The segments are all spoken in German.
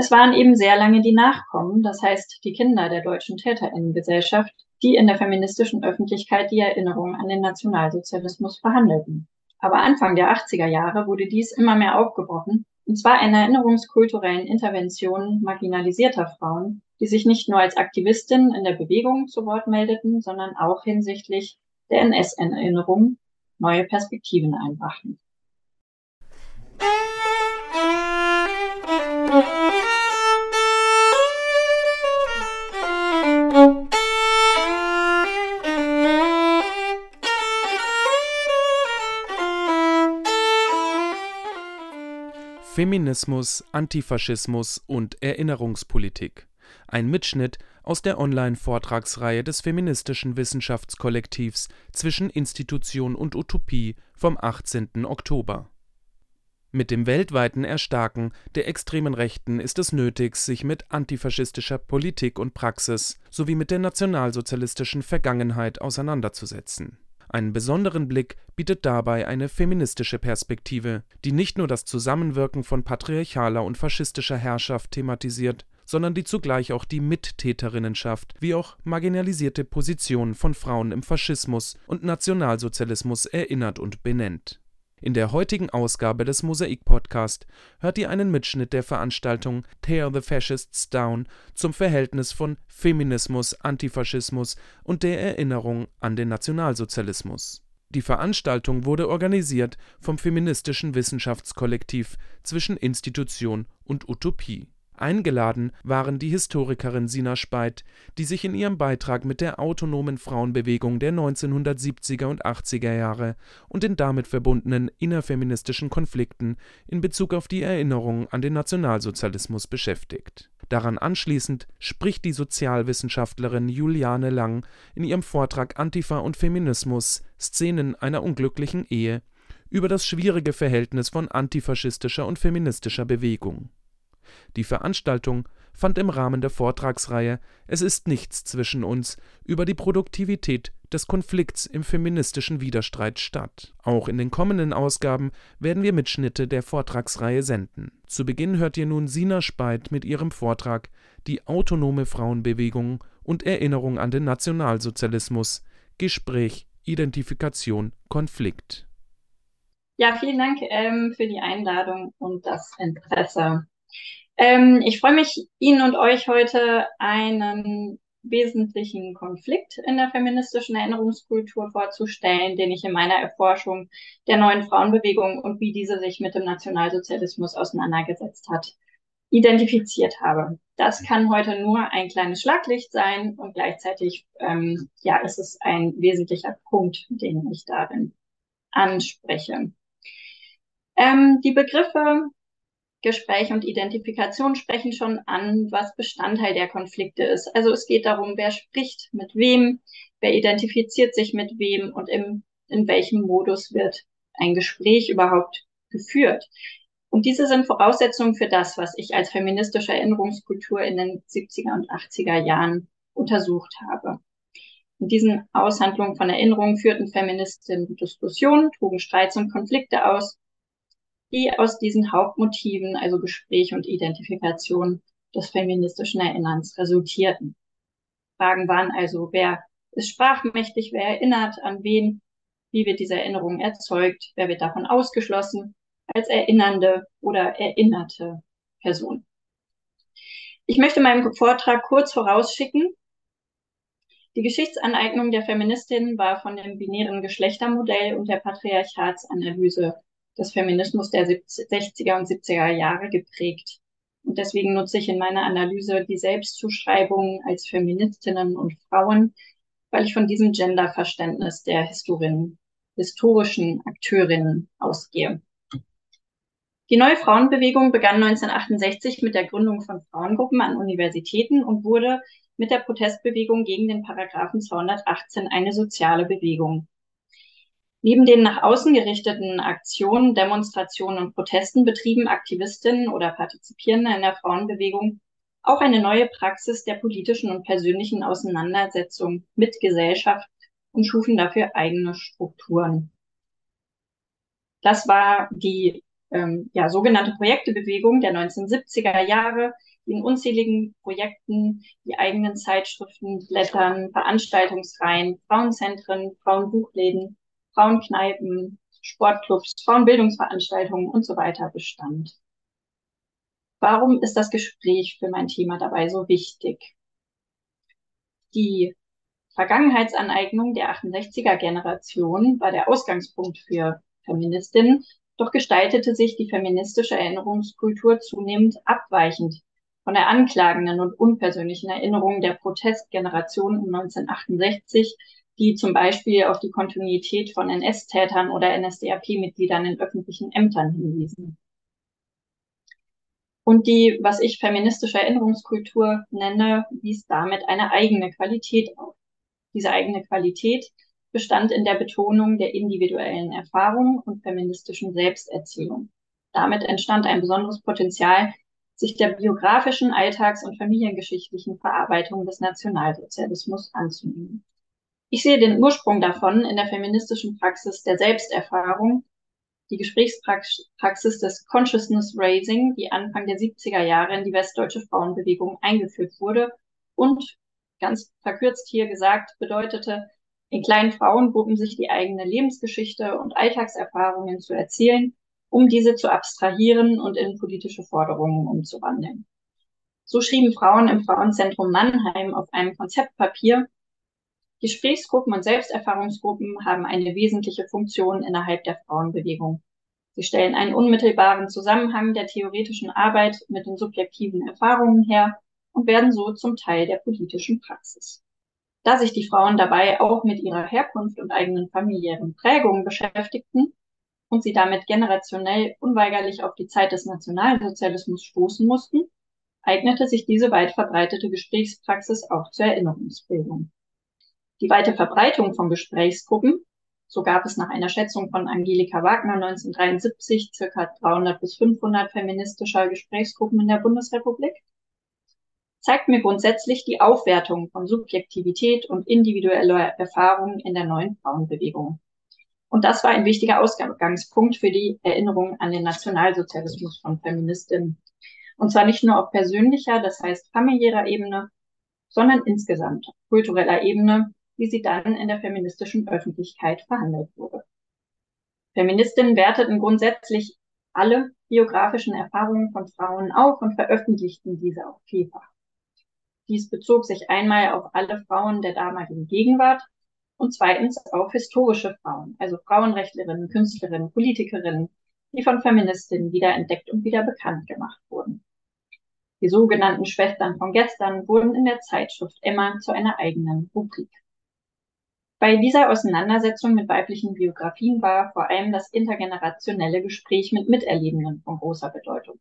Es waren eben sehr lange die Nachkommen, das heißt die Kinder der deutschen Täterinnengesellschaft, die in der feministischen Öffentlichkeit die Erinnerung an den Nationalsozialismus verhandelten. Aber Anfang der 80er Jahre wurde dies immer mehr aufgebrochen, und zwar in erinnerungskulturellen Interventionen marginalisierter Frauen, die sich nicht nur als Aktivistinnen in der Bewegung zu Wort meldeten, sondern auch hinsichtlich der NS-Erinnerung neue Perspektiven einbrachten. Feminismus, Antifaschismus und Erinnerungspolitik. Ein Mitschnitt aus der Online-Vortragsreihe des feministischen Wissenschaftskollektivs Zwischen Institution und Utopie vom 18. Oktober. Mit dem weltweiten Erstarken der extremen Rechten ist es nötig, sich mit antifaschistischer Politik und Praxis sowie mit der nationalsozialistischen Vergangenheit auseinanderzusetzen einen besonderen Blick bietet dabei eine feministische Perspektive, die nicht nur das Zusammenwirken von patriarchaler und faschistischer Herrschaft thematisiert, sondern die zugleich auch die Mittäterinnenschaft wie auch marginalisierte Positionen von Frauen im Faschismus und Nationalsozialismus erinnert und benennt in der heutigen Ausgabe des Mosaik-Podcast hört ihr einen Mitschnitt der Veranstaltung Tear the Fascists Down zum Verhältnis von Feminismus, Antifaschismus und der Erinnerung an den Nationalsozialismus. Die Veranstaltung wurde organisiert vom feministischen Wissenschaftskollektiv Zwischen Institution und Utopie Eingeladen waren die Historikerin Sina Speit, die sich in ihrem Beitrag mit der autonomen Frauenbewegung der 1970er und 80er Jahre und den damit verbundenen innerfeministischen Konflikten in Bezug auf die Erinnerung an den Nationalsozialismus beschäftigt. Daran anschließend spricht die Sozialwissenschaftlerin Juliane Lang in ihrem Vortrag Antifa und Feminismus – Szenen einer unglücklichen Ehe über das schwierige Verhältnis von antifaschistischer und feministischer Bewegung die Veranstaltung fand im Rahmen der Vortragsreihe Es ist nichts zwischen uns über die Produktivität des Konflikts im feministischen Widerstreit statt. Auch in den kommenden Ausgaben werden wir Mitschnitte der Vortragsreihe senden. Zu Beginn hört ihr nun Sina Speit mit ihrem Vortrag Die autonome Frauenbewegung und Erinnerung an den Nationalsozialismus Gespräch, Identifikation, Konflikt. Ja, vielen Dank ähm, für die Einladung und das Interesse. Ähm, ich freue mich, Ihnen und euch heute einen wesentlichen Konflikt in der feministischen Erinnerungskultur vorzustellen, den ich in meiner Erforschung der neuen Frauenbewegung und wie diese sich mit dem Nationalsozialismus auseinandergesetzt hat, identifiziert habe. Das kann heute nur ein kleines Schlaglicht sein und gleichzeitig ähm, ja, ist es ein wesentlicher Punkt, den ich darin anspreche. Ähm, die Begriffe Gespräch und Identifikation sprechen schon an, was Bestandteil der Konflikte ist. Also es geht darum, wer spricht mit wem, wer identifiziert sich mit wem und im, in welchem Modus wird ein Gespräch überhaupt geführt. Und diese sind Voraussetzungen für das, was ich als feministische Erinnerungskultur in den 70er und 80er Jahren untersucht habe. In diesen Aushandlungen von Erinnerungen führten Feministinnen Diskussionen, trugen Streits und Konflikte aus die aus diesen Hauptmotiven, also Gespräch und Identifikation des feministischen Erinnerns resultierten. Fragen waren also, wer ist sprachmächtig, wer erinnert an wen, wie wird diese Erinnerung erzeugt, wer wird davon ausgeschlossen als erinnernde oder erinnerte Person. Ich möchte meinen Vortrag kurz vorausschicken. Die Geschichtsaneignung der Feministinnen war von dem binären Geschlechtermodell und der Patriarchatsanalyse des Feminismus der 60er und 70er Jahre geprägt. Und deswegen nutze ich in meiner Analyse die Selbstzuschreibungen als Feministinnen und Frauen, weil ich von diesem Genderverständnis der Historinnen, historischen Akteurinnen ausgehe. Die neue Frauenbewegung begann 1968 mit der Gründung von Frauengruppen an Universitäten und wurde mit der Protestbewegung gegen den Paragraphen 218 eine soziale Bewegung. Neben den nach außen gerichteten Aktionen, Demonstrationen und Protesten betrieben Aktivistinnen oder Partizipierende in der Frauenbewegung auch eine neue Praxis der politischen und persönlichen Auseinandersetzung mit Gesellschaft und schufen dafür eigene Strukturen. Das war die ähm, ja, sogenannte Projektebewegung der 1970er Jahre, die in unzähligen Projekten die eigenen Zeitschriften, Blättern, Veranstaltungsreihen, Frauenzentren, Frauenbuchläden, Frauenkneipen, Sportclubs, Frauenbildungsveranstaltungen und so weiter bestand. Warum ist das Gespräch für mein Thema dabei so wichtig? Die Vergangenheitsaneignung der 68er Generation war der Ausgangspunkt für Feministinnen, doch gestaltete sich die feministische Erinnerungskultur zunehmend abweichend von der anklagenden und unpersönlichen Erinnerung der Protestgeneration um 1968, die zum Beispiel auf die Kontinuität von NS-Tätern oder NSDAP-Mitgliedern in öffentlichen Ämtern hinwiesen. Und die, was ich feministische Erinnerungskultur nenne, wies damit eine eigene Qualität auf. Diese eigene Qualität bestand in der Betonung der individuellen Erfahrung und feministischen Selbsterzählung. Damit entstand ein besonderes Potenzial, sich der biografischen, alltags- und familiengeschichtlichen Verarbeitung des Nationalsozialismus anzunehmen. Ich sehe den Ursprung davon in der feministischen Praxis der Selbsterfahrung, die Gesprächspraxis des Consciousness Raising, die Anfang der 70er Jahre in die westdeutsche Frauenbewegung eingeführt wurde und ganz verkürzt hier gesagt bedeutete, in kleinen Frauengruppen sich die eigene Lebensgeschichte und Alltagserfahrungen zu erzählen, um diese zu abstrahieren und in politische Forderungen umzuwandeln. So schrieben Frauen im Frauenzentrum Mannheim auf einem Konzeptpapier, Gesprächsgruppen und Selbsterfahrungsgruppen haben eine wesentliche Funktion innerhalb der Frauenbewegung. Sie stellen einen unmittelbaren Zusammenhang der theoretischen Arbeit mit den subjektiven Erfahrungen her und werden so zum Teil der politischen Praxis. Da sich die Frauen dabei auch mit ihrer Herkunft und eigenen familiären Prägungen beschäftigten und sie damit generationell unweigerlich auf die Zeit des Nationalsozialismus stoßen mussten, eignete sich diese weit verbreitete Gesprächspraxis auch zur Erinnerungsbildung. Die weite Verbreitung von Gesprächsgruppen, so gab es nach einer Schätzung von Angelika Wagner 1973 circa 300 bis 500 feministischer Gesprächsgruppen in der Bundesrepublik, zeigt mir grundsätzlich die Aufwertung von Subjektivität und individueller Erfahrung in der neuen Frauenbewegung. Und das war ein wichtiger Ausgangspunkt für die Erinnerung an den Nationalsozialismus von Feministinnen. Und zwar nicht nur auf persönlicher, das heißt familiärer Ebene, sondern insgesamt kultureller Ebene, wie sie dann in der feministischen Öffentlichkeit verhandelt wurde. Feministinnen werteten grundsätzlich alle biografischen Erfahrungen von Frauen auf und veröffentlichten diese auch vielfach. Dies bezog sich einmal auf alle Frauen der damaligen Gegenwart und zweitens auf historische Frauen, also Frauenrechtlerinnen, Künstlerinnen, Politikerinnen, die von Feministinnen wieder entdeckt und wieder bekannt gemacht wurden. Die sogenannten Schwestern von gestern wurden in der Zeitschrift Emma zu einer eigenen Rubrik. Bei dieser Auseinandersetzung mit weiblichen Biografien war vor allem das intergenerationelle Gespräch mit Miterlebenden von großer Bedeutung.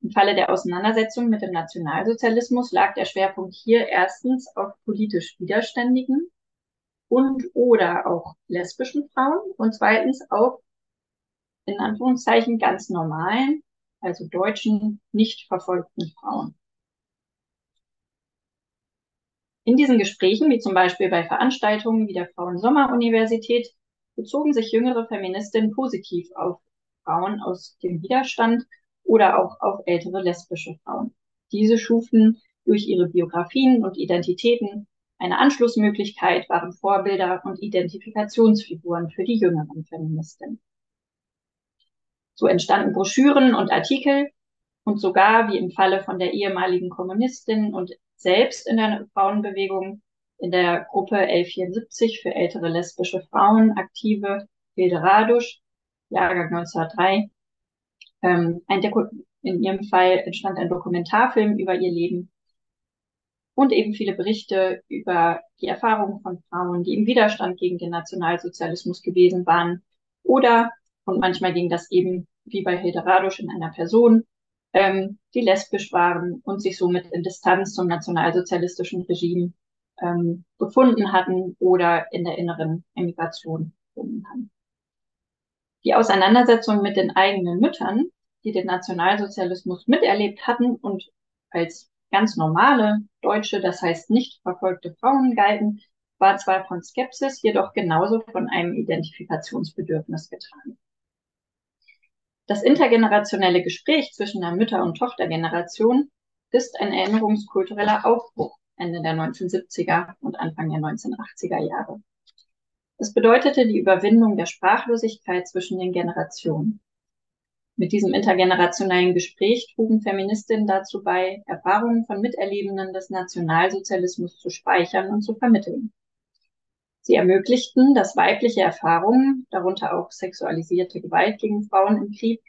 Im Falle der Auseinandersetzung mit dem Nationalsozialismus lag der Schwerpunkt hier erstens auf politisch Widerständigen und oder auch lesbischen Frauen und zweitens auf in Anführungszeichen ganz normalen, also deutschen, nicht verfolgten Frauen. In diesen Gesprächen, wie zum Beispiel bei Veranstaltungen wie der Frauen-Sommer-Universität, bezogen sich jüngere Feministinnen positiv auf Frauen aus dem Widerstand oder auch auf ältere lesbische Frauen. Diese schufen durch ihre Biografien und Identitäten eine Anschlussmöglichkeit, waren Vorbilder und Identifikationsfiguren für die jüngeren Feministinnen. So entstanden Broschüren und Artikel und sogar, wie im Falle von der ehemaligen Kommunistin und selbst in der Frauenbewegung, in der Gruppe L74 für ältere lesbische Frauen aktive Hilde Radusch, Jahrgang 1903, ähm, ein in ihrem Fall entstand ein Dokumentarfilm über ihr Leben und eben viele Berichte über die Erfahrungen von Frauen, die im Widerstand gegen den Nationalsozialismus gewesen waren. Oder, und manchmal ging das eben wie bei Hilde Radusch in einer Person, ähm, die lesbisch waren und sich somit in Distanz zum nationalsozialistischen Regime ähm, gefunden hatten oder in der inneren Emigration gefunden haben. Die Auseinandersetzung mit den eigenen Müttern, die den Nationalsozialismus miterlebt hatten und als ganz normale Deutsche, das heißt nicht verfolgte Frauen galten, war zwar von Skepsis, jedoch genauso von einem Identifikationsbedürfnis getragen. Das intergenerationelle Gespräch zwischen der Mütter- und Tochtergeneration ist ein erinnerungskultureller Aufbruch Ende der 1970er und Anfang der 1980er Jahre. Es bedeutete die Überwindung der Sprachlosigkeit zwischen den Generationen. Mit diesem intergenerationellen Gespräch trugen Feministinnen dazu bei, Erfahrungen von Miterlebenden des Nationalsozialismus zu speichern und zu vermitteln. Sie ermöglichten, dass weibliche Erfahrungen, darunter auch sexualisierte Gewalt gegen Frauen im Krieg,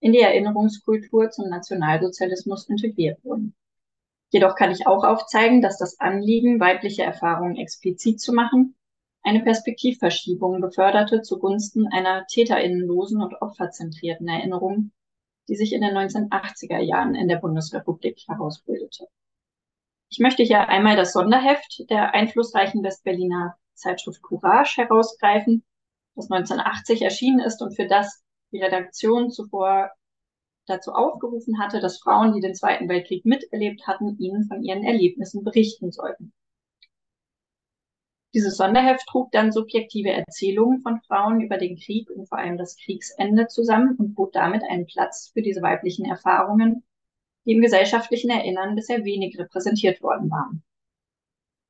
in die Erinnerungskultur zum Nationalsozialismus integriert wurden. Jedoch kann ich auch aufzeigen, dass das Anliegen, weibliche Erfahrungen explizit zu machen, eine Perspektivverschiebung beförderte zugunsten einer täterinnenlosen und opferzentrierten Erinnerung, die sich in den 1980er Jahren in der Bundesrepublik herausbildete. Ich möchte hier einmal das Sonderheft der einflussreichen Westberliner Zeitschrift Courage herausgreifen, das 1980 erschienen ist und für das die Redaktion zuvor dazu aufgerufen hatte, dass Frauen, die den Zweiten Weltkrieg miterlebt hatten, ihnen von ihren Erlebnissen berichten sollten. Dieses Sonderheft trug dann subjektive Erzählungen von Frauen über den Krieg und vor allem das Kriegsende zusammen und bot damit einen Platz für diese weiblichen Erfahrungen, die im gesellschaftlichen Erinnern bisher wenig repräsentiert worden waren.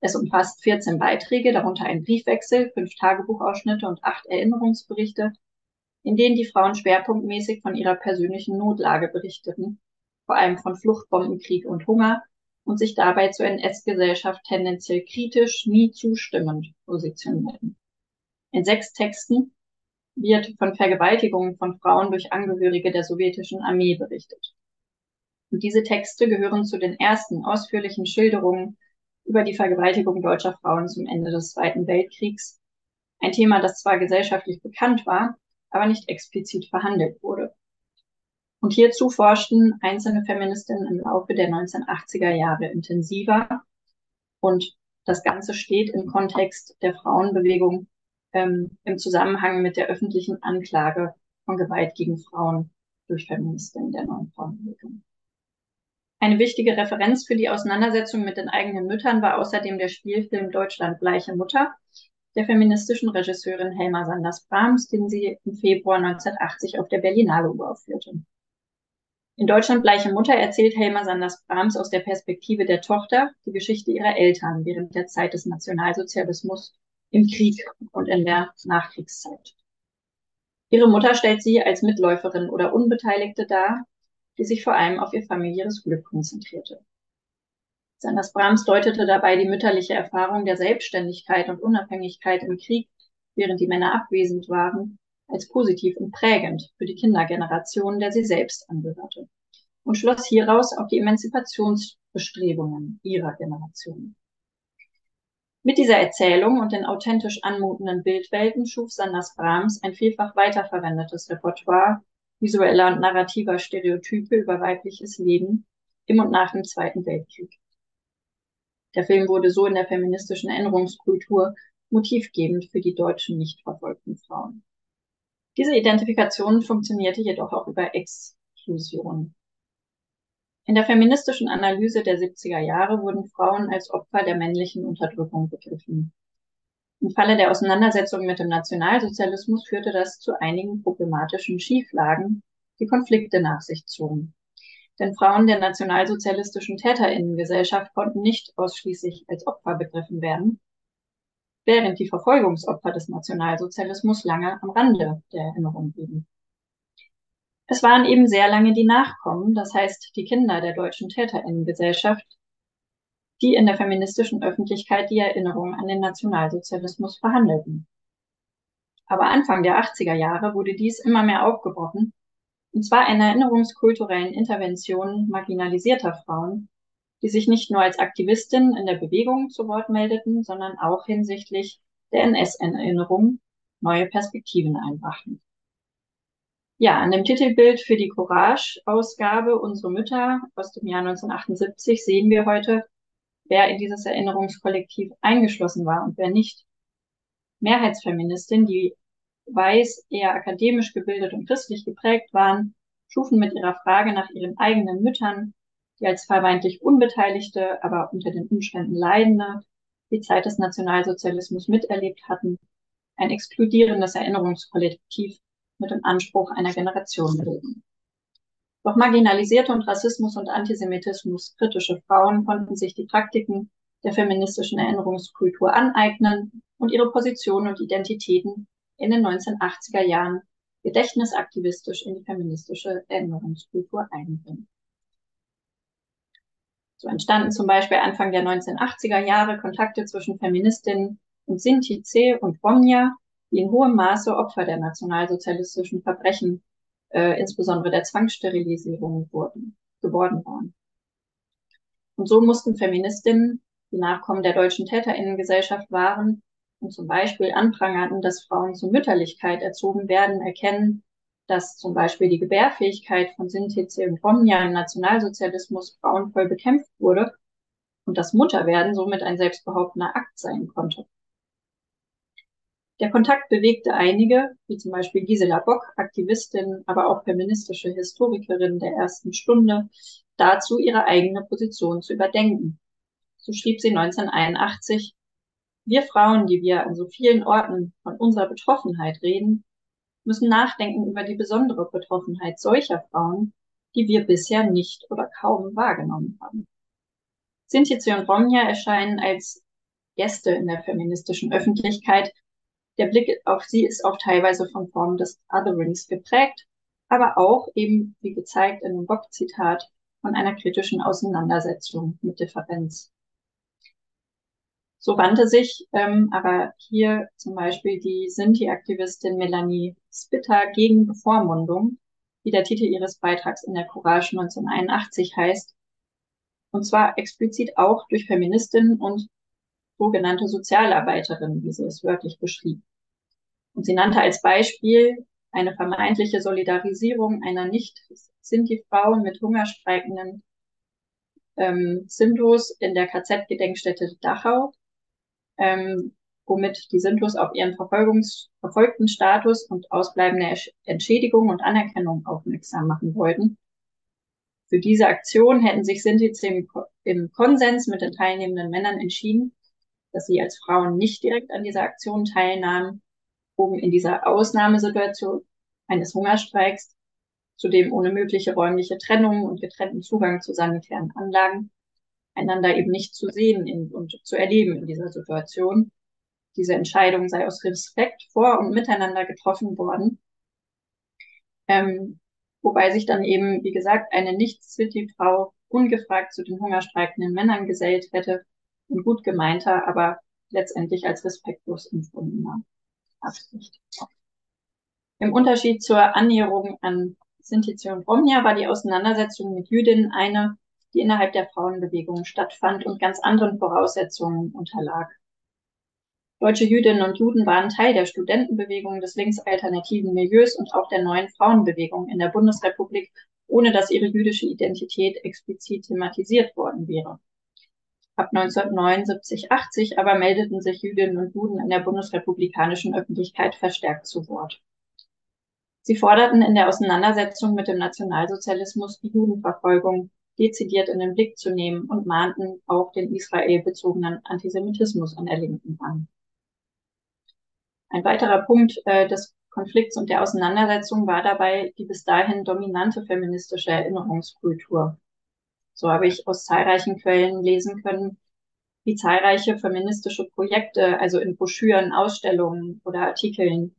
Es umfasst 14 Beiträge, darunter ein Briefwechsel, fünf Tagebuchausschnitte und acht Erinnerungsberichte, in denen die Frauen schwerpunktmäßig von ihrer persönlichen Notlage berichteten, vor allem von Fluchtbombenkrieg und Hunger, und sich dabei zur NS-Gesellschaft tendenziell kritisch, nie zustimmend positionierten. In sechs Texten wird von Vergewaltigungen von Frauen durch Angehörige der sowjetischen Armee berichtet. Und diese Texte gehören zu den ersten ausführlichen Schilderungen über die Vergewaltigung deutscher Frauen zum Ende des Zweiten Weltkriegs. Ein Thema, das zwar gesellschaftlich bekannt war, aber nicht explizit verhandelt wurde. Und hierzu forschten einzelne Feministinnen im Laufe der 1980er Jahre intensiver. Und das Ganze steht im Kontext der Frauenbewegung ähm, im Zusammenhang mit der öffentlichen Anklage von Gewalt gegen Frauen durch Feministinnen der neuen Frauenbewegung. Eine wichtige Referenz für die Auseinandersetzung mit den eigenen Müttern war außerdem der Spielfilm Deutschland gleiche Mutter der feministischen Regisseurin Helma Sanders-Brahms, den sie im Februar 1980 auf der Berlinale uraufführte. In Deutschland gleiche Mutter erzählt Helma Sanders-Brahms aus der Perspektive der Tochter die Geschichte ihrer Eltern während der Zeit des Nationalsozialismus im Krieg und in der Nachkriegszeit. Ihre Mutter stellt sie als Mitläuferin oder Unbeteiligte dar, die sich vor allem auf ihr familiäres Glück konzentrierte. Sanders Brahms deutete dabei die mütterliche Erfahrung der Selbstständigkeit und Unabhängigkeit im Krieg, während die Männer abwesend waren, als positiv und prägend für die Kindergeneration, der sie selbst angehörte, und schloss hieraus auf die Emanzipationsbestrebungen ihrer Generation. Mit dieser Erzählung und den authentisch anmutenden Bildwelten schuf Sanders Brahms ein vielfach weiterverwendetes Repertoire visueller und narrativer Stereotype über weibliches Leben im und nach dem Zweiten Weltkrieg. Der Film wurde so in der feministischen Erinnerungskultur motivgebend für die deutschen nicht verfolgten Frauen. Diese Identifikation funktionierte jedoch auch über Exklusion. In der feministischen Analyse der 70er Jahre wurden Frauen als Opfer der männlichen Unterdrückung begriffen. Im Falle der Auseinandersetzung mit dem Nationalsozialismus führte das zu einigen problematischen Schieflagen, die Konflikte nach sich zogen. Denn Frauen der nationalsozialistischen Täterinnengesellschaft konnten nicht ausschließlich als Opfer begriffen werden, während die Verfolgungsopfer des Nationalsozialismus lange am Rande der Erinnerung blieben. Es waren eben sehr lange die Nachkommen, das heißt die Kinder der deutschen Täterinnengesellschaft, die in der feministischen Öffentlichkeit die Erinnerung an den Nationalsozialismus verhandelten. Aber Anfang der 80er Jahre wurde dies immer mehr aufgebrochen, und zwar in erinnerungskulturellen Interventionen marginalisierter Frauen, die sich nicht nur als Aktivistinnen in der Bewegung zu Wort meldeten, sondern auch hinsichtlich der NS-Erinnerung neue Perspektiven einbrachten. Ja, an dem Titelbild für die Courage-Ausgabe Unsere Mütter aus dem Jahr 1978 sehen wir heute, wer in dieses Erinnerungskollektiv eingeschlossen war und wer nicht. Mehrheitsfeministinnen, die weiß, eher akademisch gebildet und christlich geprägt waren, schufen mit ihrer Frage nach ihren eigenen Müttern die als vermeintlich Unbeteiligte, aber unter den Umständen Leidende die Zeit des Nationalsozialismus miterlebt hatten, ein exkludierendes Erinnerungskollektiv mit dem Anspruch einer Generation bilden. Doch marginalisierte und Rassismus und Antisemitismus kritische Frauen konnten sich die Praktiken der feministischen Erinnerungskultur aneignen und ihre Positionen und Identitäten in den 1980er Jahren gedächtnisaktivistisch in die feministische Erinnerungskultur einbringen. So entstanden zum Beispiel Anfang der 1980er Jahre Kontakte zwischen Feministinnen und Sinti, C und Romja, die in hohem Maße Opfer der nationalsozialistischen Verbrechen, äh, insbesondere der Zwangssterilisierung, wurden, geworden waren. Und so mussten Feministinnen, die Nachkommen der deutschen Täterinnengesellschaft waren und zum Beispiel anprangerten, dass Frauen zur Mütterlichkeit erzogen werden, erkennen, dass zum Beispiel die Gebärfähigkeit von Sinti, und Romja im Nationalsozialismus frauenvoll bekämpft wurde und das Mutterwerden somit ein selbstbehauptender Akt sein konnte. Der Kontakt bewegte einige, wie zum Beispiel Gisela Bock, Aktivistin, aber auch feministische Historikerin der ersten Stunde, dazu, ihre eigene Position zu überdenken. So schrieb sie 1981, wir Frauen, die wir an so vielen Orten von unserer Betroffenheit reden, müssen nachdenken über die besondere Betroffenheit solcher Frauen, die wir bisher nicht oder kaum wahrgenommen haben. Sinti und Romja erscheinen als Gäste in der feministischen Öffentlichkeit. Der Blick auf sie ist auch teilweise von Formen des Otherings geprägt, aber auch eben, wie gezeigt in dem Bock-Zitat, von einer kritischen Auseinandersetzung mit Differenz. So wandte sich ähm, aber hier zum Beispiel die Sinti-Aktivistin Melanie Spitter gegen Bevormundung, wie der Titel ihres Beitrags in der Courage 1981 heißt, und zwar explizit auch durch Feministinnen und sogenannte Sozialarbeiterinnen, wie sie es wörtlich beschrieb. Und sie nannte als Beispiel eine vermeintliche Solidarisierung einer nicht-Sinti-Frau mit hungerstreikenden ähm, Sintos in der KZ-Gedenkstätte Dachau, ähm, womit die Sintus auf ihren Verfolgungs verfolgten Status und ausbleibende Entschädigung und Anerkennung aufmerksam machen wollten. Für diese Aktion hätten sich Sinti im Konsens mit den teilnehmenden Männern entschieden, dass sie als Frauen nicht direkt an dieser Aktion teilnahmen, um in dieser Ausnahmesituation eines Hungerstreiks, zudem ohne mögliche räumliche Trennung und getrennten Zugang zu sanitären Anlagen, einander eben nicht zu sehen in, und zu erleben in dieser Situation. Diese Entscheidung sei aus Respekt vor und miteinander getroffen worden. Ähm, wobei sich dann eben, wie gesagt, eine Nicht-City-Frau ungefragt zu den hungerstreikenden Männern gesellt hätte und gut gemeinter, aber letztendlich als respektlos empfundener Absicht. Im Unterschied zur Annäherung an Sinti und Romja war die Auseinandersetzung mit Jüdinnen eine, die innerhalb der Frauenbewegung stattfand und ganz anderen Voraussetzungen unterlag. Deutsche Jüdinnen und Juden waren Teil der Studentenbewegung des linksalternativen Milieus und auch der neuen Frauenbewegung in der Bundesrepublik, ohne dass ihre jüdische Identität explizit thematisiert worden wäre. Ab 1979, 80 aber meldeten sich Jüdinnen und Juden in der bundesrepublikanischen Öffentlichkeit verstärkt zu Wort. Sie forderten in der Auseinandersetzung mit dem Nationalsozialismus die Judenverfolgung, dezidiert in den Blick zu nehmen und mahnten auch den israelbezogenen Antisemitismus an der Linken an. Ein weiterer Punkt äh, des Konflikts und der Auseinandersetzung war dabei die bis dahin dominante feministische Erinnerungskultur. So habe ich aus zahlreichen Quellen lesen können, wie zahlreiche feministische Projekte, also in Broschüren, Ausstellungen oder Artikeln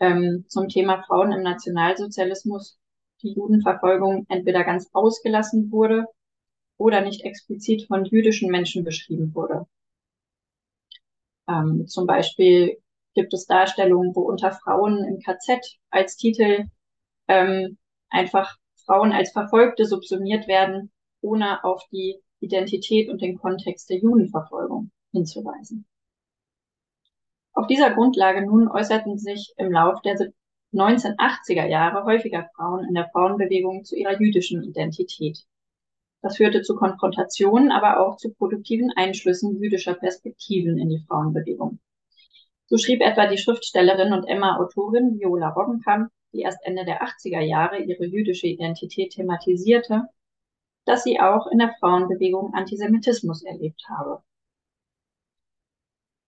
ähm, zum Thema Frauen im Nationalsozialismus die Judenverfolgung entweder ganz ausgelassen wurde oder nicht explizit von jüdischen Menschen beschrieben wurde. Ähm, zum Beispiel gibt es Darstellungen, wo unter Frauen im KZ als Titel ähm, einfach Frauen als Verfolgte subsumiert werden, ohne auf die Identität und den Kontext der Judenverfolgung hinzuweisen. Auf dieser Grundlage nun äußerten sich im Lauf der 1980er Jahre häufiger Frauen in der Frauenbewegung zu ihrer jüdischen Identität. Das führte zu Konfrontationen, aber auch zu produktiven Einschlüssen jüdischer Perspektiven in die Frauenbewegung. So schrieb etwa die Schriftstellerin und Emma-Autorin Viola Roggenkamp, die erst Ende der 80er Jahre ihre jüdische Identität thematisierte, dass sie auch in der Frauenbewegung Antisemitismus erlebt habe.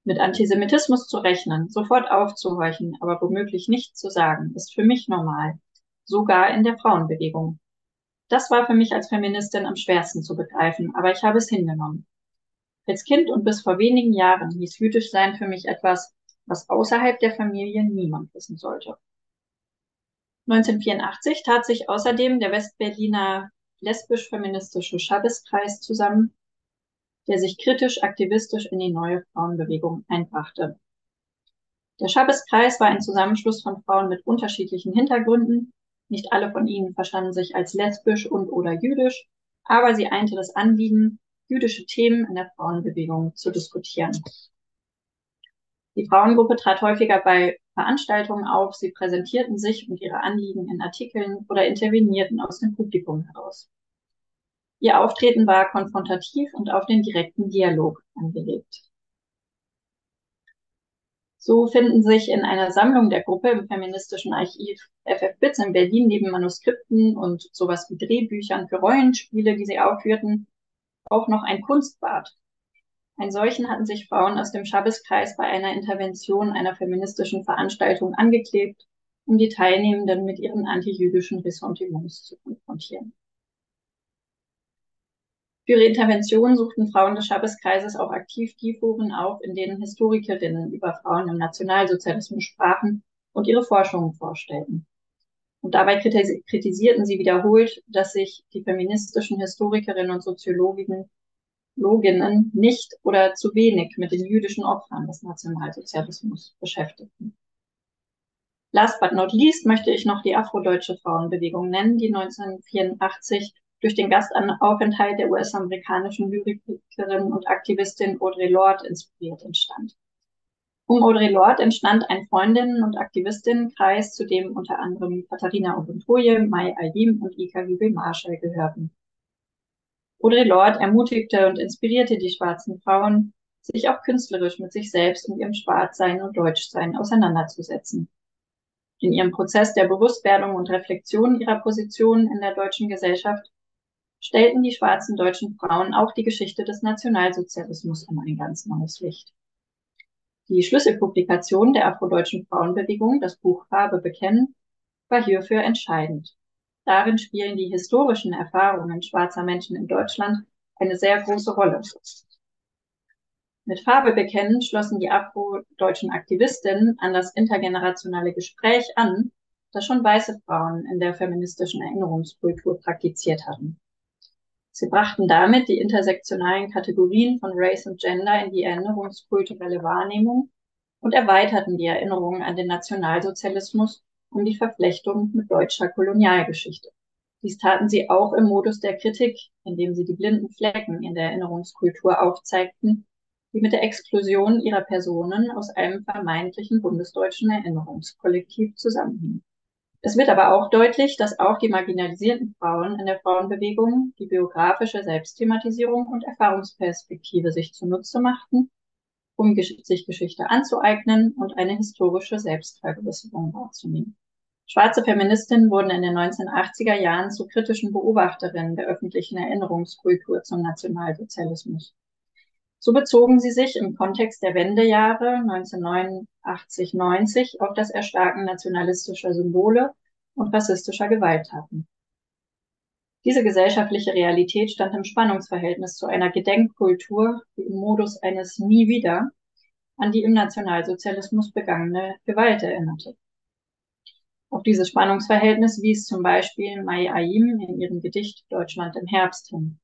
Mit Antisemitismus zu rechnen, sofort aufzuhorchen, aber womöglich nichts zu sagen, ist für mich normal, sogar in der Frauenbewegung. Das war für mich als Feministin am schwersten zu begreifen, aber ich habe es hingenommen. Als Kind und bis vor wenigen Jahren hieß jüdisch sein für mich etwas, was außerhalb der Familie niemand wissen sollte. 1984 tat sich außerdem der Westberliner lesbisch-feministische Schabbeskreis zusammen, der sich kritisch aktivistisch in die neue Frauenbewegung einbrachte. Der Schabbeskreis war ein Zusammenschluss von Frauen mit unterschiedlichen Hintergründen. Nicht alle von ihnen verstanden sich als lesbisch und oder jüdisch, aber sie einte das Anliegen, jüdische Themen in der Frauenbewegung zu diskutieren. Die Frauengruppe trat häufiger bei Veranstaltungen auf, sie präsentierten sich und ihre Anliegen in Artikeln oder intervenierten aus dem Publikum heraus. Ihr Auftreten war konfrontativ und auf den direkten Dialog angelegt. So finden sich in einer Sammlung der Gruppe im feministischen Archiv FF Bits in Berlin neben Manuskripten und sowas wie Drehbüchern für Rollenspiele, die sie aufführten, auch noch ein Kunstbad. Ein solchen hatten sich Frauen aus dem Schabbeskreis bei einer Intervention einer feministischen Veranstaltung angeklebt, um die Teilnehmenden mit ihren antijüdischen Ressentiments zu konfrontieren. Für ihre Intervention suchten Frauen des Schabbeskreises auch aktiv die Foren auf, in denen Historikerinnen über Frauen im Nationalsozialismus sprachen und ihre Forschungen vorstellten. Und dabei kritisierten sie wiederholt, dass sich die feministischen Historikerinnen und Soziologinnen Loginnen nicht oder zu wenig mit den jüdischen Opfern des Nationalsozialismus beschäftigten. Last but not least möchte ich noch die afrodeutsche Frauenbewegung nennen, die 1984 durch den Gastaufenthalt der US-amerikanischen Lyrikerin und Aktivistin Audre Lorde inspiriert entstand. Um Audre Lorde entstand ein Freundinnen- und Aktivistinnenkreis, zu dem unter anderem Katharina Oguntoye, Mai Ayim und Ika Hübel Marshall gehörten. Audre Lorde ermutigte und inspirierte die schwarzen Frauen, sich auch künstlerisch mit sich selbst und ihrem Schwarzsein und Deutschsein auseinanderzusetzen. In ihrem Prozess der Bewusstwerdung und Reflexion ihrer Position in der deutschen Gesellschaft stellten die schwarzen deutschen Frauen auch die Geschichte des Nationalsozialismus in ein ganz neues Licht. Die Schlüsselpublikation der afrodeutschen Frauenbewegung, das Buch Farbe bekennen, war hierfür entscheidend. Darin spielen die historischen Erfahrungen schwarzer Menschen in Deutschland eine sehr große Rolle. Mit Farbe bekennen schlossen die afrodeutschen Aktivistinnen an das intergenerationale Gespräch an, das schon weiße Frauen in der feministischen Erinnerungskultur praktiziert hatten. Sie brachten damit die intersektionalen Kategorien von Race und Gender in die erinnerungskulturelle Wahrnehmung und erweiterten die Erinnerungen an den Nationalsozialismus um die Verflechtung mit deutscher Kolonialgeschichte. Dies taten sie auch im Modus der Kritik, indem sie die blinden Flecken in der Erinnerungskultur aufzeigten, die mit der Exklusion ihrer Personen aus einem vermeintlichen bundesdeutschen Erinnerungskollektiv zusammenhingen. Es wird aber auch deutlich, dass auch die marginalisierten Frauen in der Frauenbewegung die biografische Selbstthematisierung und Erfahrungsperspektive sich zunutze machten, um sich Geschichte anzueignen und eine historische Selbstvergewisserung wahrzunehmen. Schwarze Feministinnen wurden in den 1980er Jahren zu kritischen Beobachterinnen der öffentlichen Erinnerungskultur zum Nationalsozialismus. So bezogen sie sich im Kontext der Wendejahre 1989-90 auf das Erstarken nationalistischer Symbole und rassistischer Gewalttaten. Diese gesellschaftliche Realität stand im Spannungsverhältnis zu einer Gedenkkultur, die im Modus eines Nie wieder an die im Nationalsozialismus begangene Gewalt erinnerte. Auf dieses Spannungsverhältnis wies zum Beispiel Mai Ayim in ihrem Gedicht Deutschland im Herbst hin.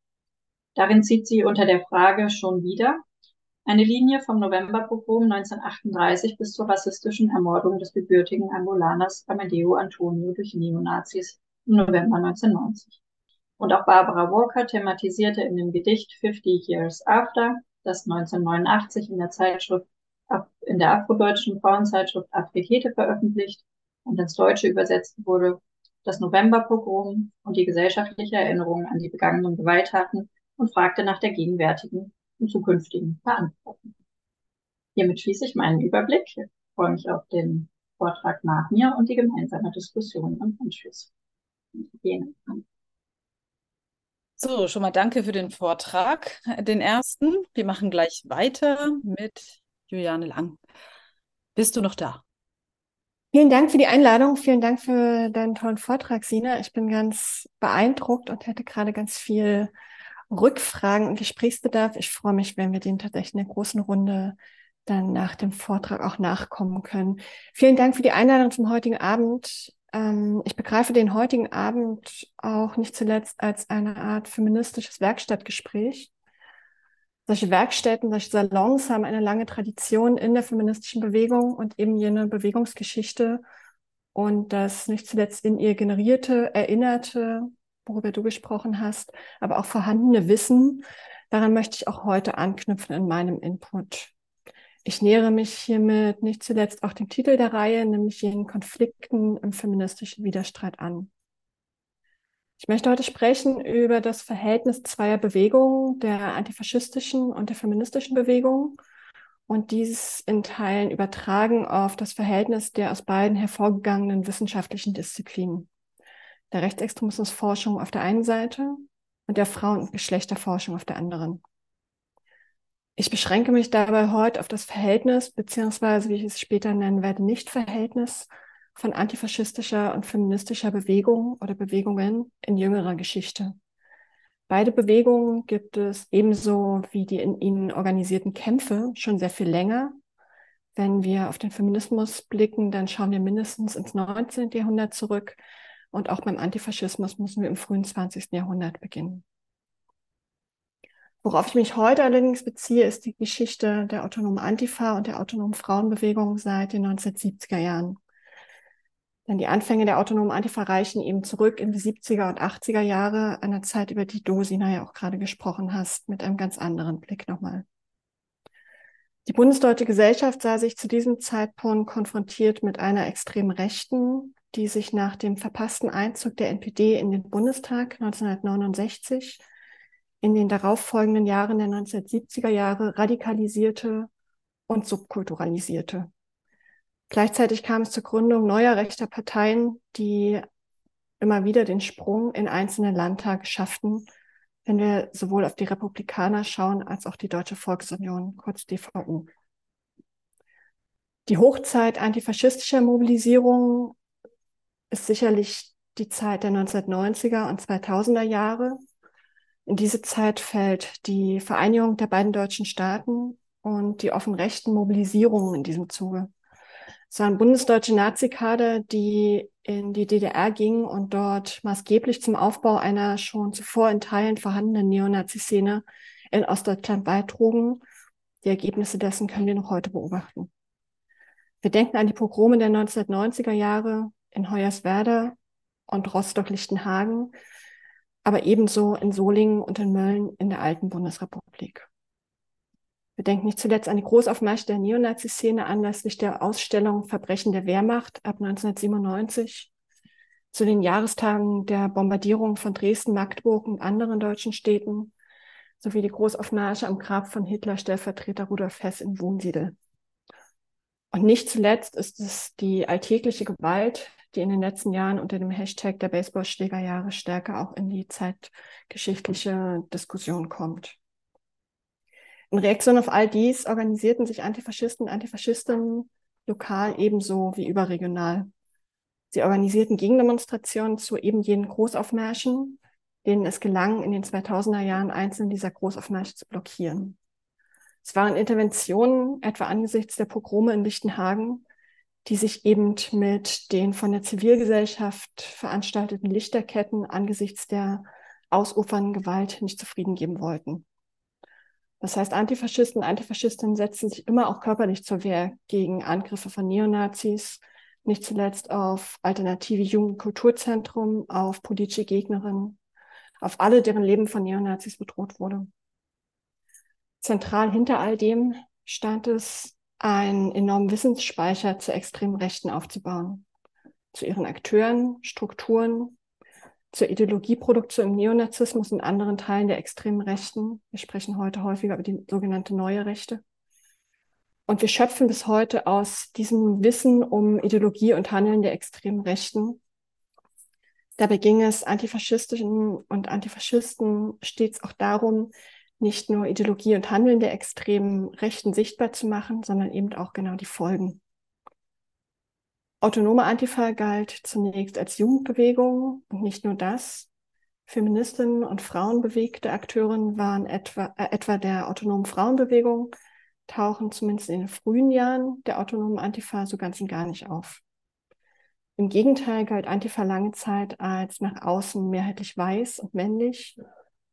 Darin zieht sie unter der Frage schon wieder eine Linie vom Novemberpogrom 1938 bis zur rassistischen Ermordung des gebürtigen Angolaners Amadeo Antonio durch Neonazis im November 1990. Und auch Barbara Walker thematisierte in dem Gedicht 50 Years After, das 1989 in der Zeitschrift, in der afrodeutschen Frauenzeitschrift Afrikete veröffentlicht und ins Deutsche übersetzt wurde, das Novemberpogrom und die gesellschaftliche Erinnerung an die begangenen Gewalttaten und fragte nach der gegenwärtigen und zukünftigen Verantwortung. Hiermit schließe ich meinen Überblick. Ich freue mich auf den Vortrag nach mir und die gemeinsame Diskussion im Anschluss. So, schon mal danke für den Vortrag, den ersten. Wir machen gleich weiter mit Juliane Lang. Bist du noch da? Vielen Dank für die Einladung. Vielen Dank für deinen tollen Vortrag, Sina. Ich bin ganz beeindruckt und hätte gerade ganz viel Rückfragen und Gesprächsbedarf. Ich freue mich, wenn wir den tatsächlich in der großen Runde dann nach dem Vortrag auch nachkommen können. Vielen Dank für die Einladung zum heutigen Abend. Ähm, ich begreife den heutigen Abend auch nicht zuletzt als eine Art feministisches Werkstattgespräch. Solche Werkstätten, solche Salons haben eine lange Tradition in der feministischen Bewegung und eben jene Bewegungsgeschichte und das nicht zuletzt in ihr generierte, erinnerte, worüber du gesprochen hast, aber auch vorhandene Wissen. Daran möchte ich auch heute anknüpfen in meinem Input. Ich nähere mich hiermit nicht zuletzt auch dem Titel der Reihe, nämlich jenen Konflikten im feministischen Widerstreit an. Ich möchte heute sprechen über das Verhältnis zweier Bewegungen, der antifaschistischen und der feministischen Bewegung und dies in Teilen übertragen auf das Verhältnis der aus beiden hervorgegangenen wissenschaftlichen Disziplinen. Der Rechtsextremismusforschung auf der einen Seite und der Frauen- und Geschlechterforschung auf der anderen. Ich beschränke mich dabei heute auf das Verhältnis, beziehungsweise, wie ich es später nennen werde, Nicht-Verhältnis von antifaschistischer und feministischer Bewegung oder Bewegungen in jüngerer Geschichte. Beide Bewegungen gibt es ebenso wie die in ihnen organisierten Kämpfe schon sehr viel länger. Wenn wir auf den Feminismus blicken, dann schauen wir mindestens ins 19. Jahrhundert zurück und auch beim Antifaschismus müssen wir im frühen 20. Jahrhundert beginnen. Worauf ich mich heute allerdings beziehe, ist die Geschichte der autonomen Antifa und der autonomen Frauenbewegung seit den 1970er Jahren. Denn die Anfänge der autonomen Antifa reichen eben zurück in die 70er und 80er Jahre, einer Zeit, über die du, Sina, ja auch gerade gesprochen hast, mit einem ganz anderen Blick nochmal. Die bundesdeutsche Gesellschaft sah sich zu diesem Zeitpunkt konfrontiert mit einer extremen Rechten, die sich nach dem verpassten Einzug der NPD in den Bundestag 1969 in den darauffolgenden Jahren der 1970er Jahre radikalisierte und subkulturalisierte. Gleichzeitig kam es zur Gründung neuer rechter Parteien, die immer wieder den Sprung in einzelne Landtage schafften, wenn wir sowohl auf die Republikaner schauen als auch die Deutsche Volksunion, kurz DVU. Die Hochzeit antifaschistischer Mobilisierung ist sicherlich die Zeit der 1990er und 2000er Jahre, in diese Zeit fällt die Vereinigung der beiden deutschen Staaten und die offen rechten Mobilisierungen in diesem Zuge. Es waren bundesdeutsche Nazikader, die in die DDR gingen und dort maßgeblich zum Aufbau einer schon zuvor in Teilen vorhandenen Neonazi-Szene in Ostdeutschland beitrugen. Die Ergebnisse dessen können wir noch heute beobachten. Wir denken an die Pogrome der 1990er Jahre in Hoyerswerda und Rostock-Lichtenhagen, aber ebenso in Solingen und in Mölln in der alten Bundesrepublik. Wir denken nicht zuletzt an die Großaufmärsche der Neonazi-Szene anlässlich der Ausstellung Verbrechen der Wehrmacht ab 1997, zu den Jahrestagen der Bombardierung von Dresden, Magdeburg und anderen deutschen Städten, sowie die Großaufmärsche am Grab von Hitler-Stellvertreter Rudolf Hess in Wohnsiedel. Und nicht zuletzt ist es die alltägliche Gewalt, die in den letzten Jahren unter dem Hashtag der Baseballschlägerjahre stärker auch in die zeitgeschichtliche Diskussion kommt. In Reaktion auf all dies organisierten sich Antifaschisten und Antifaschistinnen lokal ebenso wie überregional. Sie organisierten Gegendemonstrationen zu eben jenen Großaufmärschen, denen es gelang, in den 2000er Jahren einzelne dieser Großaufmärsche zu blockieren. Es waren Interventionen, etwa angesichts der Pogrome in Lichtenhagen, die sich eben mit den von der Zivilgesellschaft veranstalteten Lichterketten angesichts der ausufernden Gewalt nicht zufrieden geben wollten. Das heißt, Antifaschisten, Antifaschistinnen setzen sich immer auch körperlich zur Wehr gegen Angriffe von Neonazis, nicht zuletzt auf alternative Jugendkulturzentrum, auf politische Gegnerinnen, auf alle, deren Leben von Neonazis bedroht wurde. Zentral hinter all dem stand es, einen enormen Wissensspeicher zur extremen Rechten aufzubauen, zu ihren Akteuren, Strukturen, zur Ideologieproduktion im Neonazismus und anderen Teilen der extremen Rechten. Wir sprechen heute häufiger über die sogenannte neue Rechte. Und wir schöpfen bis heute aus diesem Wissen um Ideologie und Handeln der extremen Rechten. Dabei ging es Antifaschistischen und Antifaschisten stets auch darum, nicht nur Ideologie und Handeln der extremen Rechten sichtbar zu machen, sondern eben auch genau die Folgen. Autonome Antifa galt zunächst als Jugendbewegung und nicht nur das. Feministinnen und frauenbewegte Akteurinnen waren etwa, äh, etwa der autonomen Frauenbewegung, tauchen zumindest in den frühen Jahren der autonomen Antifa so ganz und gar nicht auf. Im Gegenteil galt Antifa lange Zeit als nach außen mehrheitlich weiß und männlich,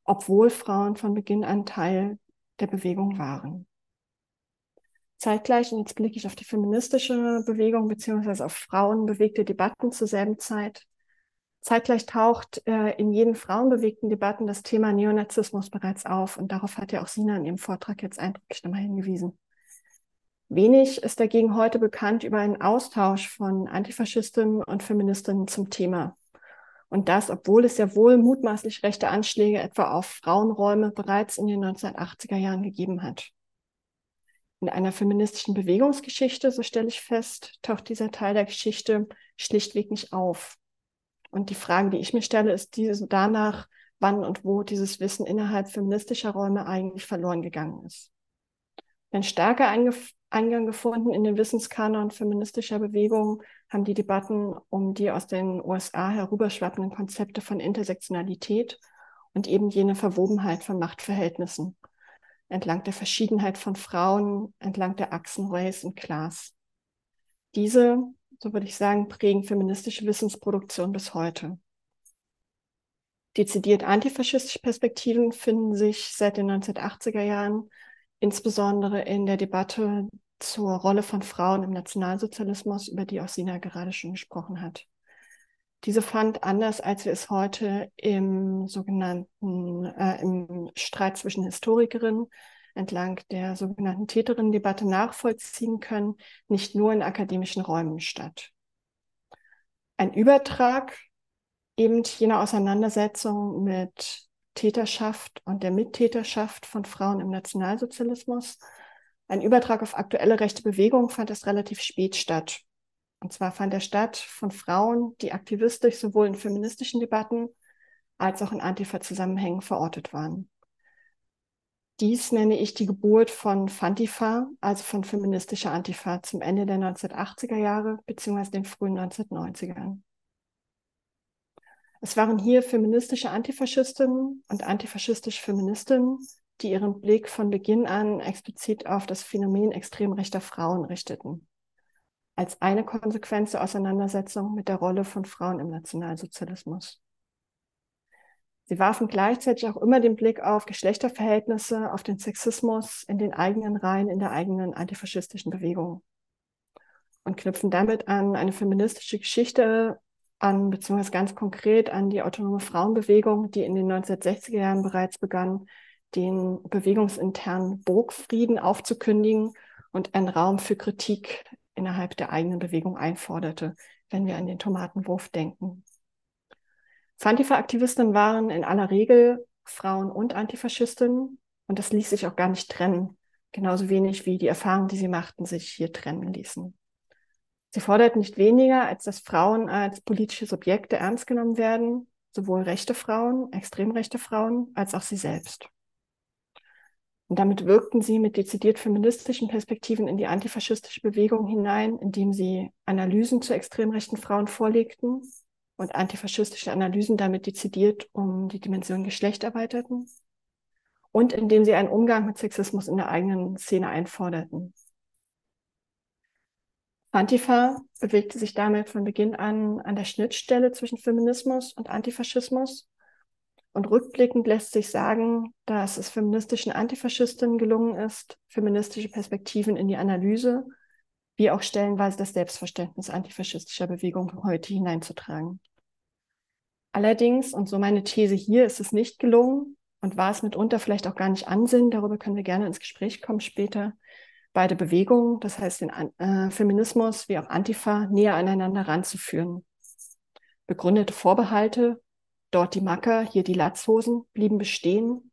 obwohl Frauen von Beginn an Teil der Bewegung waren. Zeitgleich, und jetzt blicke ich auf die feministische Bewegung beziehungsweise auf frauenbewegte Debatten zur selben Zeit, zeitgleich taucht äh, in jeden frauenbewegten Debatten das Thema Neonazismus bereits auf und darauf hat ja auch Sina in ihrem Vortrag jetzt eindrücklich nochmal hingewiesen. Wenig ist dagegen heute bekannt über einen Austausch von Antifaschistinnen und Feministinnen zum Thema. Und das, obwohl es ja wohl mutmaßlich rechte Anschläge etwa auf Frauenräume bereits in den 1980er Jahren gegeben hat. In einer feministischen Bewegungsgeschichte, so stelle ich fest, taucht dieser Teil der Geschichte schlichtweg nicht auf. Und die Frage, die ich mir stelle, ist diese danach, wann und wo dieses Wissen innerhalb feministischer Räume eigentlich verloren gegangen ist. Wenn stärker Eingang gefunden in den Wissenskanon feministischer Bewegungen haben die Debatten um die aus den USA herüberschwappenden Konzepte von Intersektionalität und eben jene Verwobenheit von Machtverhältnissen entlang der Verschiedenheit von Frauen, entlang der Achsen Race und Class. Diese, so würde ich sagen, prägen feministische Wissensproduktion bis heute. Dezidiert antifaschistische Perspektiven finden sich seit den 1980er Jahren insbesondere in der Debatte zur Rolle von Frauen im Nationalsozialismus, über die auch Sina gerade schon gesprochen hat. Diese fand anders, als wir es heute im sogenannten, äh, im Streit zwischen Historikerinnen entlang der sogenannten Täterinnen-Debatte nachvollziehen können, nicht nur in akademischen Räumen statt. Ein Übertrag eben jener Auseinandersetzung mit Täterschaft und der Mittäterschaft von Frauen im Nationalsozialismus. Ein Übertrag auf aktuelle rechte Bewegungen fand erst relativ spät statt. Und zwar fand er statt von Frauen, die aktivistisch sowohl in feministischen Debatten als auch in Antifa-Zusammenhängen verortet waren. Dies nenne ich die Geburt von Fantifa, also von feministischer Antifa, zum Ende der 1980er Jahre bzw. den frühen 1990ern. Es waren hier feministische Antifaschistinnen und antifaschistische Feministinnen, die ihren Blick von Beginn an explizit auf das Phänomen extrem rechter Frauen richteten als eine Konsequenz der Auseinandersetzung mit der Rolle von Frauen im Nationalsozialismus. Sie warfen gleichzeitig auch immer den Blick auf Geschlechterverhältnisse, auf den Sexismus in den eigenen Reihen, in der eigenen antifaschistischen Bewegung und knüpfen damit an eine feministische Geschichte an, beziehungsweise ganz konkret an die autonome Frauenbewegung, die in den 1960er Jahren bereits begann, den bewegungsinternen Burgfrieden aufzukündigen und einen Raum für Kritik innerhalb der eigenen Bewegung einforderte, wenn wir an den Tomatenwurf denken. Fantifa-Aktivistinnen waren in aller Regel Frauen und Antifaschistinnen und das ließ sich auch gar nicht trennen, genauso wenig wie die Erfahrungen, die sie machten, sich hier trennen ließen. Sie forderten nicht weniger, als dass Frauen als politische Subjekte ernst genommen werden, sowohl rechte Frauen, extrem rechte Frauen, als auch sie selbst. Und damit wirkten sie mit dezidiert feministischen Perspektiven in die antifaschistische Bewegung hinein, indem sie Analysen zu extrem rechten Frauen vorlegten und antifaschistische Analysen damit dezidiert um die Dimension Geschlecht erweiterten und indem sie einen Umgang mit Sexismus in der eigenen Szene einforderten. Antifa bewegte sich damit von Beginn an an der Schnittstelle zwischen Feminismus und Antifaschismus und rückblickend lässt sich sagen, dass es feministischen Antifaschistinnen gelungen ist, feministische Perspektiven in die Analyse, wie auch stellenweise das Selbstverständnis antifaschistischer Bewegungen heute hineinzutragen. Allerdings, und so meine These hier, ist es nicht gelungen und war es mitunter vielleicht auch gar nicht Ansinn, darüber können wir gerne ins Gespräch kommen später, beide Bewegungen, das heißt den äh, Feminismus wie auch Antifa, näher aneinander ranzuführen. Begründete Vorbehalte Dort die Macker, hier die Latzhosen blieben bestehen.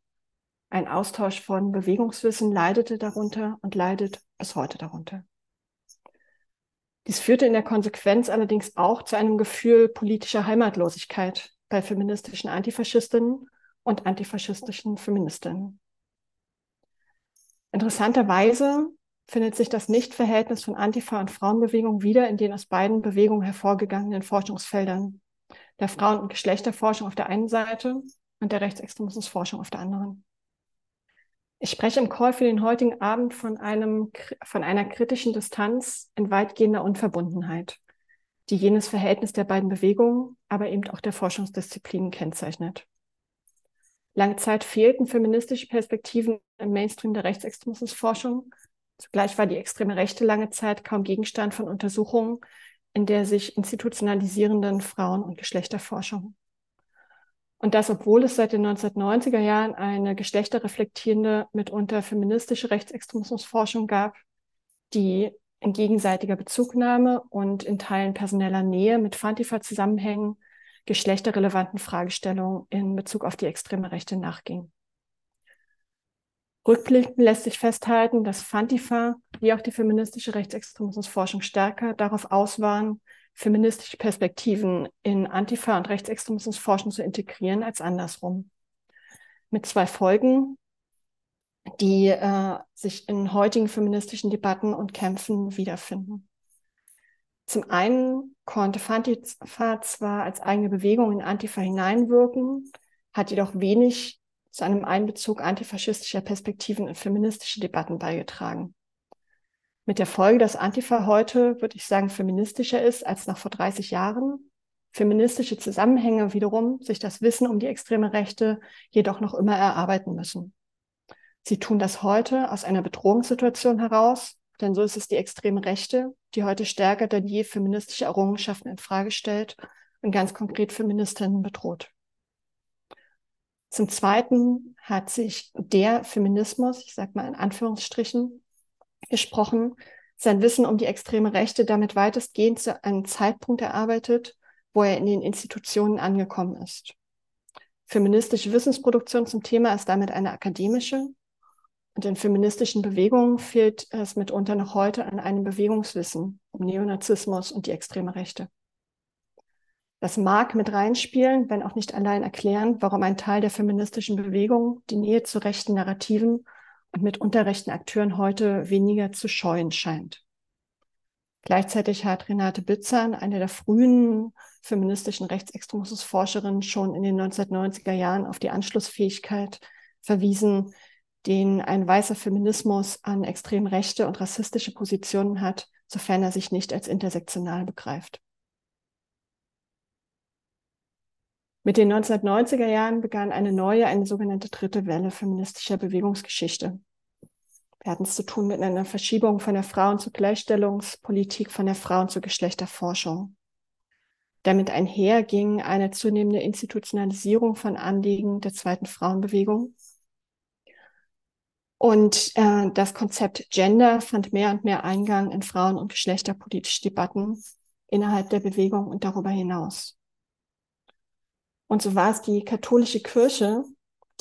Ein Austausch von Bewegungswissen leidete darunter und leidet bis heute darunter. Dies führte in der Konsequenz allerdings auch zu einem Gefühl politischer Heimatlosigkeit bei feministischen Antifaschistinnen und antifaschistischen Feministinnen. Interessanterweise findet sich das Nichtverhältnis von Antifa und Frauenbewegung wieder in den aus beiden Bewegungen hervorgegangenen Forschungsfeldern der Frauen- und Geschlechterforschung auf der einen Seite und der Rechtsextremismusforschung auf der anderen. Ich spreche im Call für den heutigen Abend von, einem, von einer kritischen Distanz in weitgehender Unverbundenheit, die jenes Verhältnis der beiden Bewegungen, aber eben auch der Forschungsdisziplinen kennzeichnet. Lange Zeit fehlten feministische Perspektiven im Mainstream der Rechtsextremismusforschung Zugleich war die extreme Rechte lange Zeit kaum Gegenstand von Untersuchungen in der sich institutionalisierenden Frauen- und Geschlechterforschung. Und das, obwohl es seit den 1990er Jahren eine geschlechterreflektierende, mitunter feministische Rechtsextremismusforschung gab, die in gegenseitiger Bezugnahme und in Teilen personeller Nähe mit Fantifa zusammenhängen, geschlechterrelevanten Fragestellungen in Bezug auf die extreme Rechte nachging. Rückblickend lässt sich festhalten, dass Fantifa wie auch die feministische Rechtsextremismusforschung stärker darauf aus waren, feministische Perspektiven in Antifa- und Rechtsextremismusforschung zu integrieren als andersrum. Mit zwei Folgen, die äh, sich in heutigen feministischen Debatten und Kämpfen wiederfinden. Zum einen konnte Fantifa zwar als eigene Bewegung in Antifa hineinwirken, hat jedoch wenig zu einem Einbezug antifaschistischer Perspektiven in feministische Debatten beigetragen. Mit der Folge, dass Antifa heute, würde ich sagen, feministischer ist als noch vor 30 Jahren, feministische Zusammenhänge wiederum sich das Wissen um die extreme Rechte jedoch noch immer erarbeiten müssen. Sie tun das heute aus einer Bedrohungssituation heraus, denn so ist es die extreme Rechte, die heute stärker denn je feministische Errungenschaften in Frage stellt und ganz konkret Feministinnen bedroht. Zum Zweiten hat sich der Feminismus, ich sage mal in Anführungsstrichen, gesprochen, sein Wissen um die extreme Rechte damit weitestgehend zu einem Zeitpunkt erarbeitet, wo er in den Institutionen angekommen ist. Feministische Wissensproduktion zum Thema ist damit eine akademische. Und in feministischen Bewegungen fehlt es mitunter noch heute an einem Bewegungswissen um Neonazismus und die extreme Rechte. Das mag mit reinspielen, wenn auch nicht allein erklären, warum ein Teil der feministischen Bewegung die Nähe zu rechten Narrativen und mit unterrechten Akteuren heute weniger zu scheuen scheint. Gleichzeitig hat Renate Bitzern, eine der frühen feministischen Rechtsextremismusforscherinnen, schon in den 1990er Jahren auf die Anschlussfähigkeit verwiesen, den ein weißer Feminismus an extrem rechte und rassistische Positionen hat, sofern er sich nicht als intersektional begreift. Mit den 1990er Jahren begann eine neue, eine sogenannte dritte Welle feministischer Bewegungsgeschichte. Wir hatten es zu tun mit einer Verschiebung von der Frauen- zur Gleichstellungspolitik, von der Frauen- zur Geschlechterforschung. Damit einher ging eine zunehmende Institutionalisierung von Anliegen der zweiten Frauenbewegung. Und äh, das Konzept Gender fand mehr und mehr Eingang in Frauen- und geschlechterpolitische Debatten innerhalb der Bewegung und darüber hinaus. Und so war es die katholische Kirche,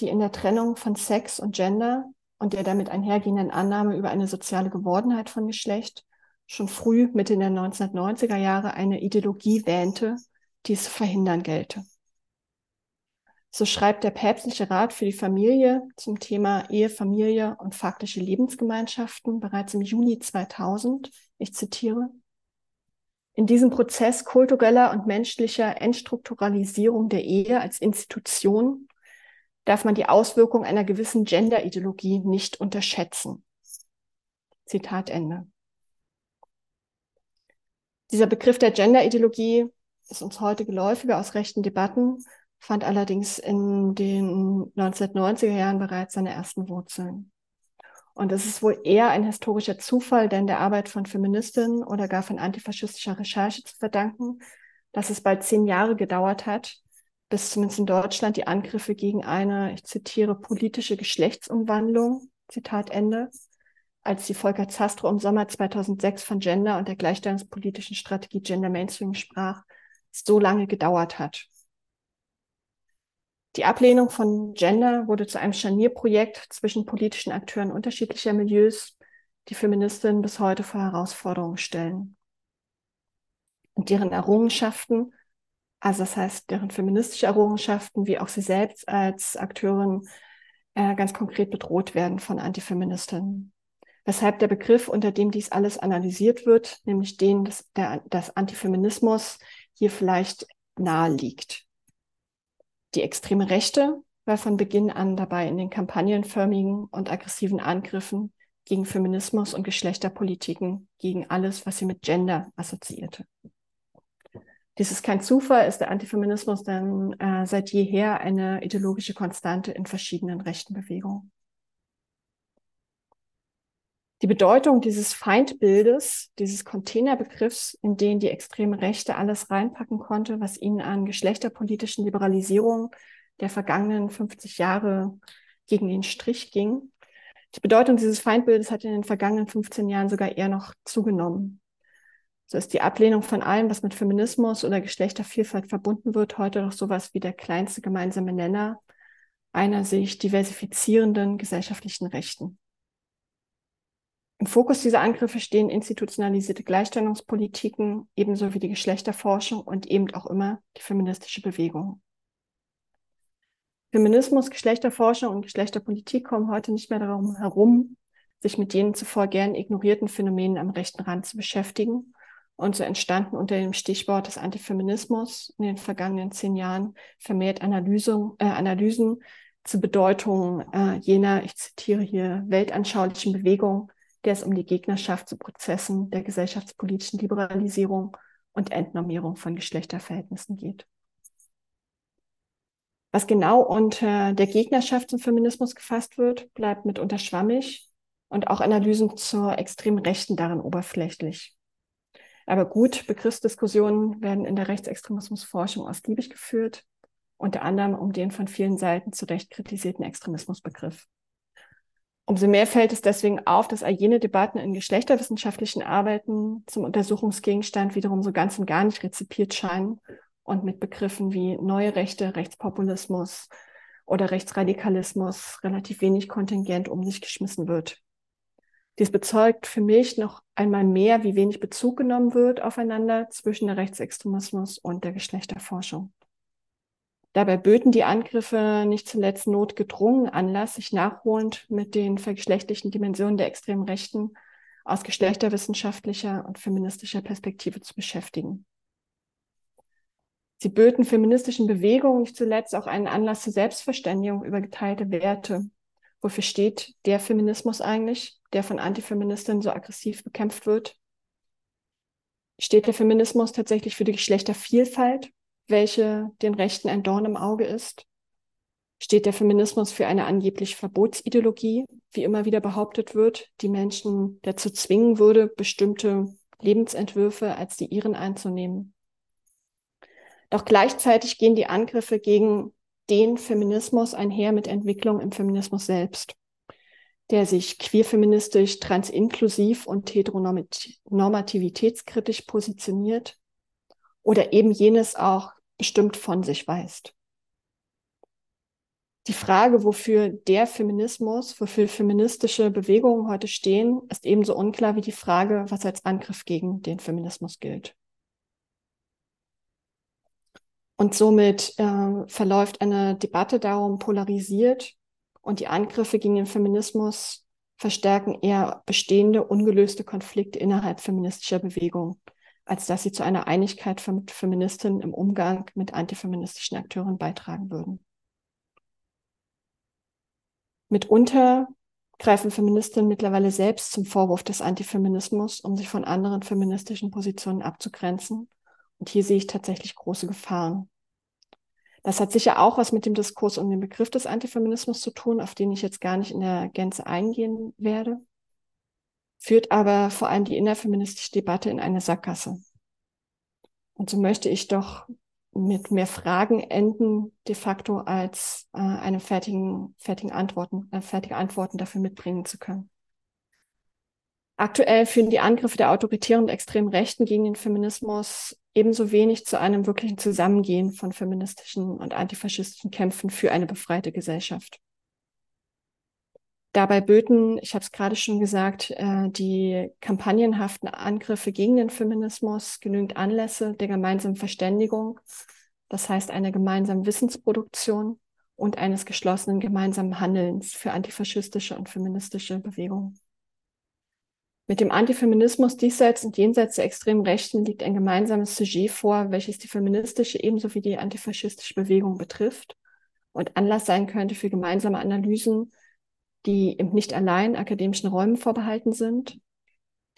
die in der Trennung von Sex und Gender und der damit einhergehenden Annahme über eine soziale Gewordenheit von Geschlecht schon früh, Mitte der 1990er Jahre, eine Ideologie wähnte, die es zu verhindern gelte. So schreibt der Päpstliche Rat für die Familie zum Thema Ehe, Familie und faktische Lebensgemeinschaften bereits im Juni 2000. Ich zitiere. In diesem Prozess kultureller und menschlicher Entstrukturalisierung der Ehe als Institution darf man die Auswirkung einer gewissen Gender-Ideologie nicht unterschätzen. Zitat Ende. Dieser Begriff der Gender-Ideologie ist uns heute geläufiger aus rechten Debatten, fand allerdings in den 1990er Jahren bereits seine ersten Wurzeln. Und es ist wohl eher ein historischer Zufall, denn der Arbeit von Feministinnen oder gar von antifaschistischer Recherche zu verdanken, dass es bald zehn Jahre gedauert hat, bis zumindest in Deutschland die Angriffe gegen eine, ich zitiere, politische Geschlechtsumwandlung, Zitat Ende, als die Volker Zastro im Sommer 2006 von Gender und der gleichstellungspolitischen Strategie Gender Mainstream sprach, so lange gedauert hat. Die Ablehnung von Gender wurde zu einem Scharnierprojekt zwischen politischen Akteuren unterschiedlicher Milieus, die Feministinnen bis heute vor Herausforderungen stellen. Und deren Errungenschaften, also das heißt deren feministische Errungenschaften, wie auch sie selbst als Akteurin äh, ganz konkret bedroht werden von Antifeministinnen. weshalb der Begriff, unter dem dies alles analysiert wird, nämlich den des, der, des Antifeminismus, hier vielleicht nahe liegt. Die extreme Rechte war von Beginn an dabei in den kampagnenförmigen und aggressiven Angriffen gegen Feminismus und Geschlechterpolitiken, gegen alles, was sie mit Gender assoziierte. Dies ist kein Zufall, ist der Antifeminismus dann äh, seit jeher eine ideologische Konstante in verschiedenen rechten Bewegungen. Die Bedeutung dieses Feindbildes, dieses Containerbegriffs, in den die extreme Rechte alles reinpacken konnte, was ihnen an geschlechterpolitischen Liberalisierung der vergangenen 50 Jahre gegen den Strich ging. Die Bedeutung dieses Feindbildes hat in den vergangenen 15 Jahren sogar eher noch zugenommen. So ist die Ablehnung von allem, was mit Feminismus oder Geschlechtervielfalt verbunden wird, heute doch sowas wie der kleinste gemeinsame Nenner einer sich diversifizierenden gesellschaftlichen Rechten. Im Fokus dieser Angriffe stehen institutionalisierte Gleichstellungspolitiken, ebenso wie die Geschlechterforschung und eben auch immer die feministische Bewegung. Feminismus, Geschlechterforschung und Geschlechterpolitik kommen heute nicht mehr darum herum, sich mit jenen zuvor gern ignorierten Phänomenen am rechten Rand zu beschäftigen. Und so entstanden unter dem Stichwort des Antifeminismus in den vergangenen zehn Jahren vermehrt Analysen, äh, Analysen zur Bedeutung äh, jener, ich zitiere hier, weltanschaulichen Bewegung, der es um die Gegnerschaft zu Prozessen der gesellschaftspolitischen Liberalisierung und Entnormierung von Geschlechterverhältnissen geht. Was genau unter der Gegnerschaft zum Feminismus gefasst wird, bleibt mitunter schwammig und auch Analysen zur extremen Rechten darin oberflächlich. Aber gut, Begriffsdiskussionen werden in der Rechtsextremismusforschung ausgiebig geführt, unter anderem um den von vielen Seiten zu Recht kritisierten Extremismusbegriff. Umso mehr fällt es deswegen auf, dass all jene Debatten in geschlechterwissenschaftlichen Arbeiten zum Untersuchungsgegenstand wiederum so ganz und gar nicht rezipiert scheinen und mit Begriffen wie neue Rechte, Rechtspopulismus oder Rechtsradikalismus relativ wenig Kontingent um sich geschmissen wird. Dies bezeugt für mich noch einmal mehr, wie wenig Bezug genommen wird aufeinander zwischen der Rechtsextremismus und der Geschlechterforschung. Dabei böten die Angriffe nicht zuletzt notgedrungen Anlass, sich nachholend mit den vergeschlechtlichen Dimensionen der extremen Rechten aus geschlechterwissenschaftlicher und feministischer Perspektive zu beschäftigen. Sie böten feministischen Bewegungen nicht zuletzt auch einen Anlass zur Selbstverständigung über geteilte Werte. Wofür steht der Feminismus eigentlich, der von Antifeministinnen so aggressiv bekämpft wird? Steht der Feminismus tatsächlich für die Geschlechtervielfalt welche den Rechten ein Dorn im Auge ist? Steht der Feminismus für eine angeblich Verbotsideologie, wie immer wieder behauptet wird, die Menschen dazu zwingen würde, bestimmte Lebensentwürfe als die ihren einzunehmen? Doch gleichzeitig gehen die Angriffe gegen den Feminismus einher mit Entwicklung im Feminismus selbst, der sich queerfeministisch, transinklusiv und heteronormativitätskritisch positioniert oder eben jenes auch bestimmt von sich weist. Die Frage, wofür der Feminismus, wofür feministische Bewegungen heute stehen, ist ebenso unklar wie die Frage, was als Angriff gegen den Feminismus gilt. Und somit äh, verläuft eine Debatte darum polarisiert und die Angriffe gegen den Feminismus verstärken eher bestehende, ungelöste Konflikte innerhalb feministischer Bewegungen als dass sie zu einer Einigkeit von Feministinnen im Umgang mit antifeministischen Akteuren beitragen würden. Mitunter greifen Feministinnen mittlerweile selbst zum Vorwurf des Antifeminismus, um sich von anderen feministischen Positionen abzugrenzen. Und hier sehe ich tatsächlich große Gefahren. Das hat sicher auch was mit dem Diskurs um den Begriff des Antifeminismus zu tun, auf den ich jetzt gar nicht in der Gänze eingehen werde führt aber vor allem die innerfeministische Debatte in eine Sackgasse. Und so möchte ich doch mit mehr Fragen enden, de facto als äh, eine fertigen, fertigen Antworten, äh, fertige Antworten dafür mitbringen zu können. Aktuell führen die Angriffe der autoritären und extremen Rechten gegen den Feminismus ebenso wenig zu einem wirklichen Zusammengehen von feministischen und antifaschistischen Kämpfen für eine befreite Gesellschaft. Dabei böten, ich habe es gerade schon gesagt, äh, die kampagnenhaften Angriffe gegen den Feminismus genügend Anlässe der gemeinsamen Verständigung, das heißt einer gemeinsamen Wissensproduktion und eines geschlossenen gemeinsamen Handelns für antifaschistische und feministische Bewegungen. Mit dem Antifeminismus diesseits und jenseits der extremen Rechten liegt ein gemeinsames Sujet vor, welches die feministische ebenso wie die antifaschistische Bewegung betrifft und Anlass sein könnte für gemeinsame Analysen, die eben nicht allein akademischen Räumen vorbehalten sind,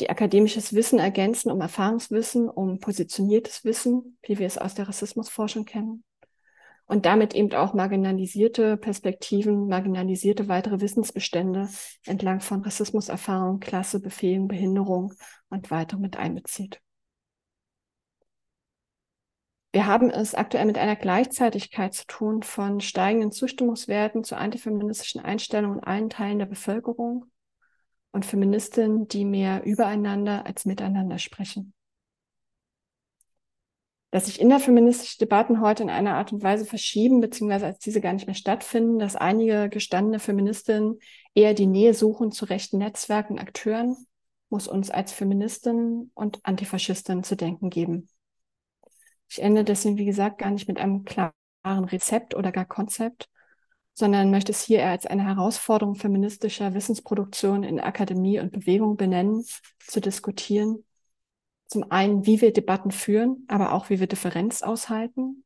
die akademisches Wissen ergänzen um Erfahrungswissen, um positioniertes Wissen, wie wir es aus der Rassismusforschung kennen, und damit eben auch marginalisierte Perspektiven, marginalisierte weitere Wissensbestände entlang von Rassismuserfahrung, Klasse, Befehlen, Behinderung und weiter mit einbezieht. Wir haben es aktuell mit einer Gleichzeitigkeit zu tun von steigenden Zustimmungswerten zu antifeministischen Einstellungen in allen Teilen der Bevölkerung und Feministinnen, die mehr übereinander als miteinander sprechen dass sich innerfeministische Debatten heute in einer Art und Weise verschieben, beziehungsweise als diese gar nicht mehr stattfinden, dass einige gestandene Feministinnen eher die Nähe suchen zu rechten Netzwerken, Akteuren, muss uns als Feministinnen und Antifaschistinnen zu denken geben. Ich ende deswegen, wie gesagt, gar nicht mit einem klaren Rezept oder gar Konzept, sondern möchte es hier eher als eine Herausforderung feministischer Wissensproduktion in Akademie und Bewegung benennen, zu diskutieren zum einen, wie wir Debatten führen, aber auch, wie wir Differenz aushalten,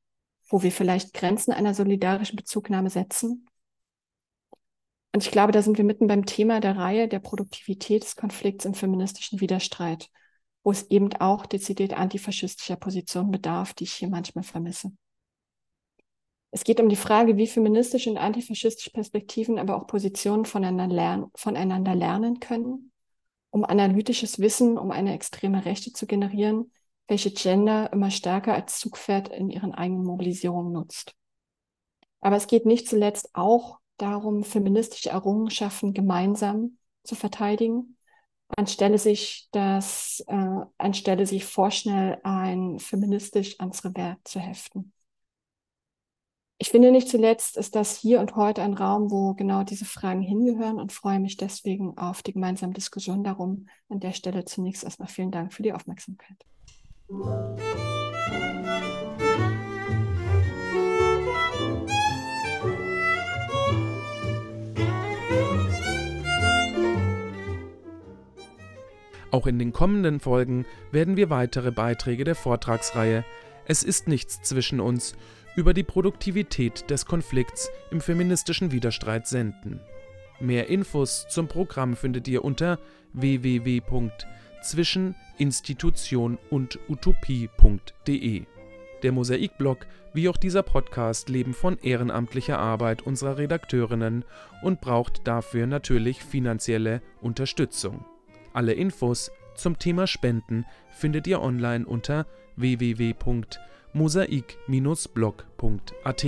wo wir vielleicht Grenzen einer solidarischen Bezugnahme setzen. Und ich glaube, da sind wir mitten beim Thema der Reihe der Produktivität des Konflikts im feministischen Widerstreit, wo es eben auch dezidiert antifaschistischer Positionen bedarf, die ich hier manchmal vermisse. Es geht um die Frage, wie feministische und antifaschistische Perspektiven, aber auch Positionen voneinander lernen, voneinander lernen können um analytisches Wissen, um eine extreme Rechte zu generieren, welche Gender immer stärker als Zugpferd in ihren eigenen Mobilisierungen nutzt. Aber es geht nicht zuletzt auch darum, feministische Errungenschaften gemeinsam zu verteidigen, anstelle sich das, äh, anstelle sich vorschnell ein feministisch ans Revers zu heften. Ich finde nicht zuletzt ist das hier und heute ein Raum, wo genau diese Fragen hingehören und freue mich deswegen auf die gemeinsame Diskussion darum. An der Stelle zunächst erstmal vielen Dank für die Aufmerksamkeit. Auch in den kommenden Folgen werden wir weitere Beiträge der Vortragsreihe Es ist nichts zwischen uns über die Produktivität des Konflikts im feministischen Widerstreit senden. Mehr Infos zum Programm findet ihr unter www.zwischeninstitution und utopie.de. Der Mosaikblog wie auch dieser Podcast leben von ehrenamtlicher Arbeit unserer Redakteurinnen und braucht dafür natürlich finanzielle Unterstützung. Alle Infos zum Thema Spenden findet ihr online unter www.mosaik-blog.at.